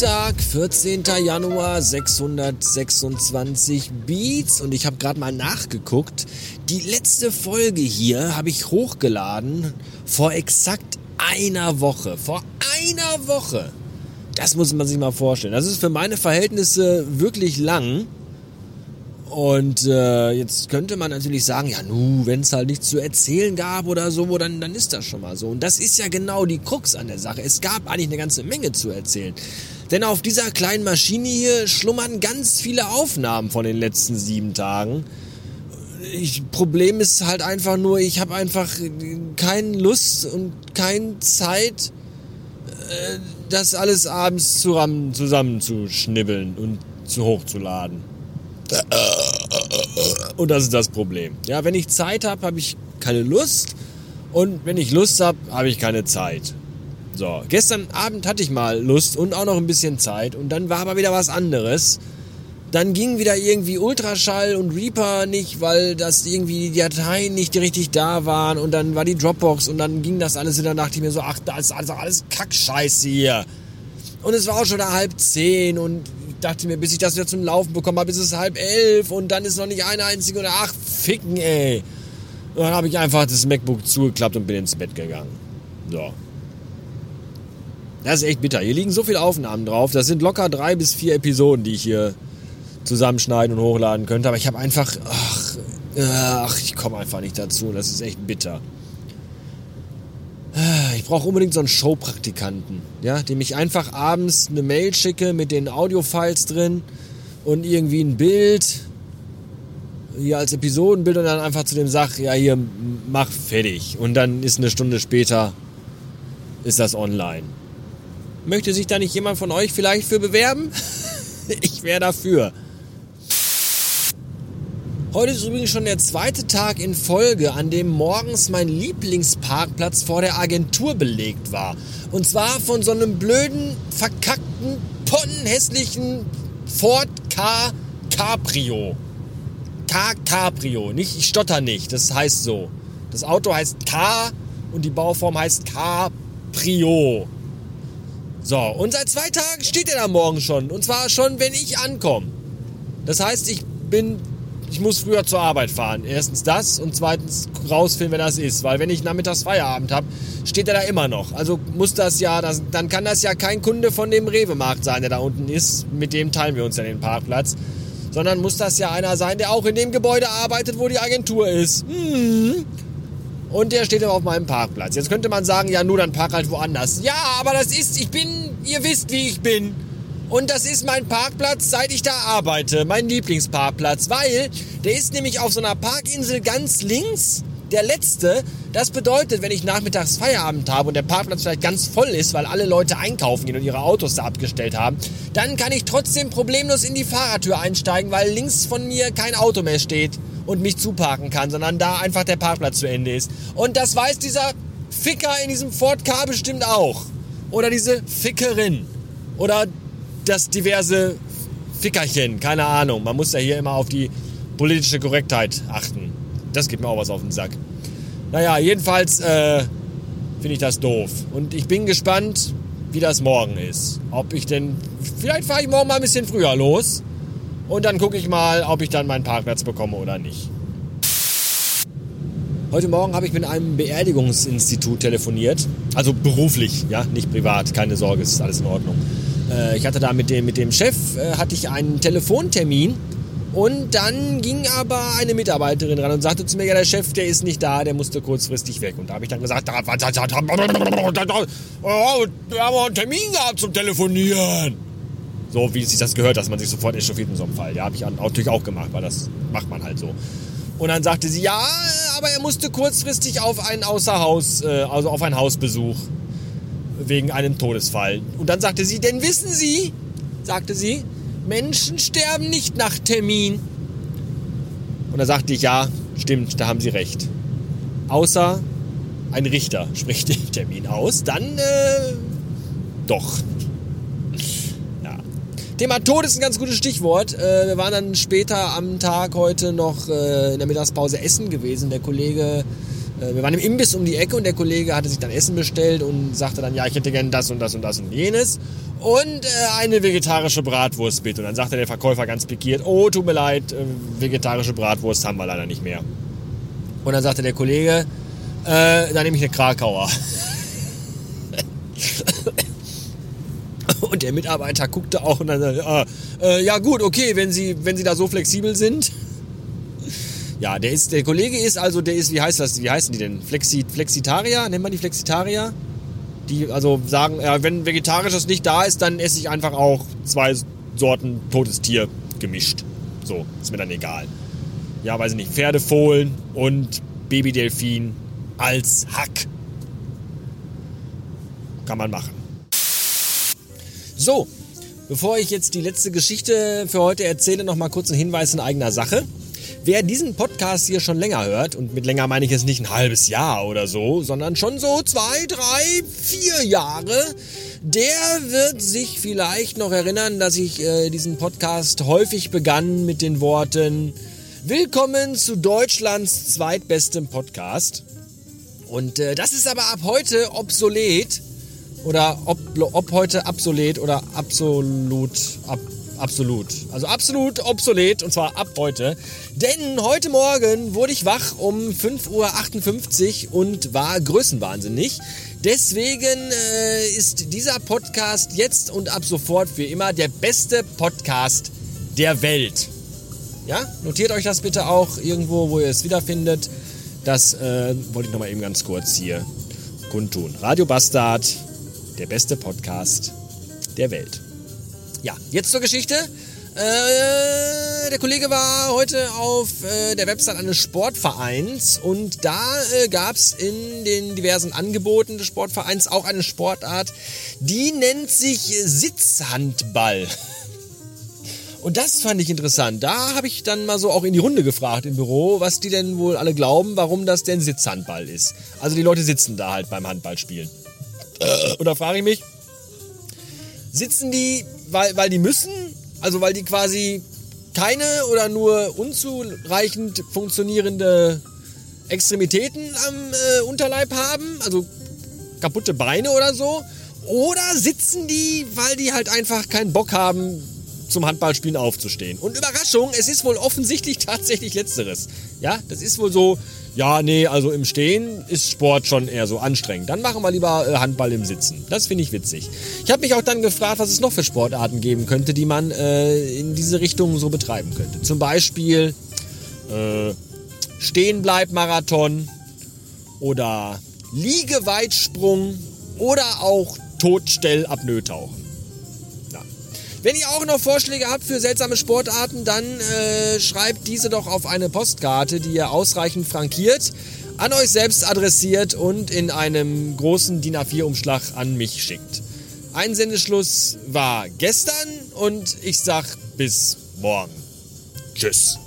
Dienstag, 14. Januar, 626 Beats und ich habe gerade mal nachgeguckt. Die letzte Folge hier habe ich hochgeladen vor exakt einer Woche. Vor einer Woche. Das muss man sich mal vorstellen. Das ist für meine Verhältnisse wirklich lang. Und äh, jetzt könnte man natürlich sagen, ja nu, wenn es halt nichts zu erzählen gab oder so, dann, dann ist das schon mal so. Und das ist ja genau die Krux an der Sache. Es gab eigentlich eine ganze Menge zu erzählen. Denn auf dieser kleinen Maschine hier schlummern ganz viele Aufnahmen von den letzten sieben Tagen. Ich, Problem ist halt einfach nur, ich habe einfach keine Lust und keine Zeit, äh, das alles abends zusammen, zusammenzuschnibbeln und zu hochzuladen. Und das ist das Problem. Ja, wenn ich Zeit habe, habe ich keine Lust. Und wenn ich Lust habe, habe ich keine Zeit. So, gestern Abend hatte ich mal Lust und auch noch ein bisschen Zeit. Und dann war aber wieder was anderes. Dann ging wieder irgendwie Ultraschall und Reaper nicht, weil das irgendwie die Dateien nicht richtig da waren. Und dann war die Dropbox und dann ging das alles. Und dann dachte ich mir so, ach, das ist also alles Kackscheiße hier. Und es war auch schon halb zehn und dachte mir, bis ich das wieder zum Laufen bekommen habe, ist es halb elf und dann ist noch nicht eine einzige oder ach, ficken, ey. Und dann habe ich einfach das MacBook zugeklappt und bin ins Bett gegangen. So. Das ist echt bitter. Hier liegen so viele Aufnahmen drauf. Das sind locker drei bis vier Episoden, die ich hier zusammenschneiden und hochladen könnte. Aber ich habe einfach, ach, ach ich komme einfach nicht dazu. Das ist echt bitter. Ich brauche unbedingt so einen Showpraktikanten, ja, dem ich einfach abends eine Mail schicke mit den Audiofiles drin und irgendwie ein Bild hier als Episodenbild und dann einfach zu dem sag, ja hier mach fertig und dann ist eine Stunde später ist das online. Möchte sich da nicht jemand von euch vielleicht für bewerben? ich wäre dafür. Heute ist übrigens schon der zweite Tag in Folge, an dem morgens mein Lieblingsparkplatz vor der Agentur belegt war. Und zwar von so einem blöden, verkackten, pottenhässlichen Ford K Caprio. K Caprio, nicht, ich stotter nicht, das heißt so. Das Auto heißt K und die Bauform heißt Caprio. So, und seit zwei Tagen steht er da morgen schon. Und zwar schon, wenn ich ankomme. Das heißt, ich bin ich muss früher zur Arbeit fahren. Erstens das und zweitens rausfinden, wenn das ist. Weil wenn ich nachmittags Feierabend habe, steht er da immer noch. Also muss das ja, das, dann kann das ja kein Kunde von dem Rewe-Markt sein, der da unten ist. Mit dem teilen wir uns ja den Parkplatz. Sondern muss das ja einer sein, der auch in dem Gebäude arbeitet, wo die Agentur ist. Hm. Und der steht aber auf meinem Parkplatz. Jetzt könnte man sagen, ja, nur dann park halt woanders. Ja, aber das ist, ich bin, ihr wisst, wie ich bin. Und das ist mein Parkplatz, seit ich da arbeite. Mein Lieblingsparkplatz. Weil der ist nämlich auf so einer Parkinsel ganz links. Der letzte, das bedeutet, wenn ich nachmittags Feierabend habe und der Parkplatz vielleicht ganz voll ist, weil alle Leute einkaufen gehen und ihre Autos da abgestellt haben, dann kann ich trotzdem problemlos in die Fahrertür einsteigen, weil links von mir kein Auto mehr steht und mich zuparken kann, sondern da einfach der Parkplatz zu Ende ist. Und das weiß dieser Ficker in diesem Ford K bestimmt auch. Oder diese Fickerin. Oder das diverse Fickerchen, keine Ahnung. Man muss ja hier immer auf die politische Korrektheit achten. Das gibt mir auch was auf den Sack. Naja, jedenfalls äh, finde ich das doof. Und ich bin gespannt, wie das morgen ist. Ob ich denn. Vielleicht fahre ich morgen mal ein bisschen früher los. Und dann gucke ich mal, ob ich dann meinen Parkplatz bekomme oder nicht. Heute Morgen habe ich mit einem Beerdigungsinstitut telefoniert. Also beruflich, ja, nicht privat. Keine Sorge, es ist alles in Ordnung. Äh, ich hatte da mit dem, mit dem Chef, äh, hatte ich einen Telefontermin und dann ging aber eine Mitarbeiterin ran und sagte zu mir, ja, der Chef, der ist nicht da, der musste kurzfristig weg. Und da habe ich dann gesagt, oh, wir haben auch einen Termin gehabt zum Telefonieren. So wie sich das gehört, dass man sich sofort echauffiert in so einem Fall. Ja, habe ich natürlich auch gemacht, weil das macht man halt so. Und dann sagte sie, ja, aber er musste kurzfristig auf ein Außerhaus, äh, also auf einen Hausbesuch wegen einem Todesfall. Und dann sagte sie, denn wissen Sie, sagte sie, Menschen sterben nicht nach Termin. Und da sagte ich, ja, stimmt, da haben Sie recht. Außer ein Richter spricht den Termin aus, dann äh, doch. Thema Tod ist ein ganz gutes Stichwort. Äh, wir waren dann später am Tag heute noch äh, in der Mittagspause essen gewesen. Der Kollege Äh, wir waren im Imbiss um die Ecke und der Kollege hatte sich dann Essen bestellt und sagte dann, ja, ich hätte gern das und das und das und jenes. Und äh, eine vegetarische Bratwurst bitte. Und dann sagte der Verkäufer ganz pikiert, oh, tut mir leid, äh, vegetarische Bratwurst haben wir leider nicht mehr. Und dann sagte der Kollege, äh, dann nehme ich eine Krakauer. und der Mitarbeiter guckte auch und dann sagte, ah, äh, ja gut, okay, wenn Sie, wenn Sie da so flexibel sind. Ja, der ist, der Kollege ist also, der ist, wie heißt das, wie heißen die denn? Flexi, Flexitarier? Nennt man die Flexitarier? Die also sagen, ja, wenn vegetarisches nicht da ist, dann esse ich einfach auch zwei Sorten totes Tier gemischt. So, ist mir dann egal. Ja, weiß ich nicht, Pferdefohlen und Babydelfin als Hack. Kann man machen. So, bevor ich jetzt die letzte Geschichte für heute erzähle, noch mal kurz ein Hinweis in eigener Sache. Wer diesen Podcast hier schon länger hört, und mit länger meine ich jetzt nicht ein halbes Jahr oder so, sondern schon so zwei, drei, vier Jahre, der wird sich vielleicht noch erinnern, dass ich äh, diesen Podcast häufig begann mit den Worten Willkommen zu Deutschlands zweitbestem Podcast. Und äh, das ist aber ab heute obsolet. Oder ob, ob heute obsolet oder absolut ab, absolut. Also absolut obsolet und zwar ab heute. Denn heute Morgen wurde ich wach um 5.58 Uhr und war größenwahnsinnig. Deswegen äh, ist dieser Podcast jetzt und ab sofort für immer der beste Podcast der Welt. Ja, notiert euch das bitte auch irgendwo, wo ihr es wiederfindet. Das äh, wollte ich nochmal eben ganz kurz hier kundtun. Radio Bastard, der beste Podcast der Welt. Ja, jetzt zur Geschichte. Äh, der Kollege war heute auf äh, der Website eines Sportvereins und da äh, gab es in den diversen Angeboten des Sportvereins auch eine Sportart, die nennt sich Sitzhandball. Und das fand ich interessant. Da habe ich dann mal so auch in die Runde gefragt im Büro, was die denn wohl alle glauben, warum das denn Sitzhandball ist. Also die Leute sitzen da halt beim Handballspielen. Und da frage ich mich, sitzen die, weil, weil die müssen? Also weil die quasi keine oder nur unzureichend funktionierende Extremitäten am äh, Unterleib haben? Also kaputte Beine oder so? Oder sitzen die, weil die halt einfach keinen Bock haben, zum Handballspielen aufzustehen. Und Überraschung, es ist wohl offensichtlich tatsächlich letzteres. Ja, das ist wohl so, ja, nee, also im Stehen ist Sport schon eher so anstrengend. Dann machen wir lieber äh, Handball im Sitzen. Das finde ich witzig. Ich habe mich auch dann gefragt, was es noch für Sportarten geben könnte, die man äh, in diese Richtung so betreiben könnte. Zum Beispiel äh, Stehenbleib-Marathon oder Liegeweitsprung oder auch Totstellapnoe-Tauchen. Wenn ihr auch noch Vorschläge habt für seltsame Sportarten, dann äh, schreibt diese doch auf eine Postkarte, die ihr ausreichend frankiert, an euch selbst adressiert und in einem großen DIN A4-Umschlag an mich schickt. Einsendeschluss war gestern und ich sag bis morgen. Tschüss.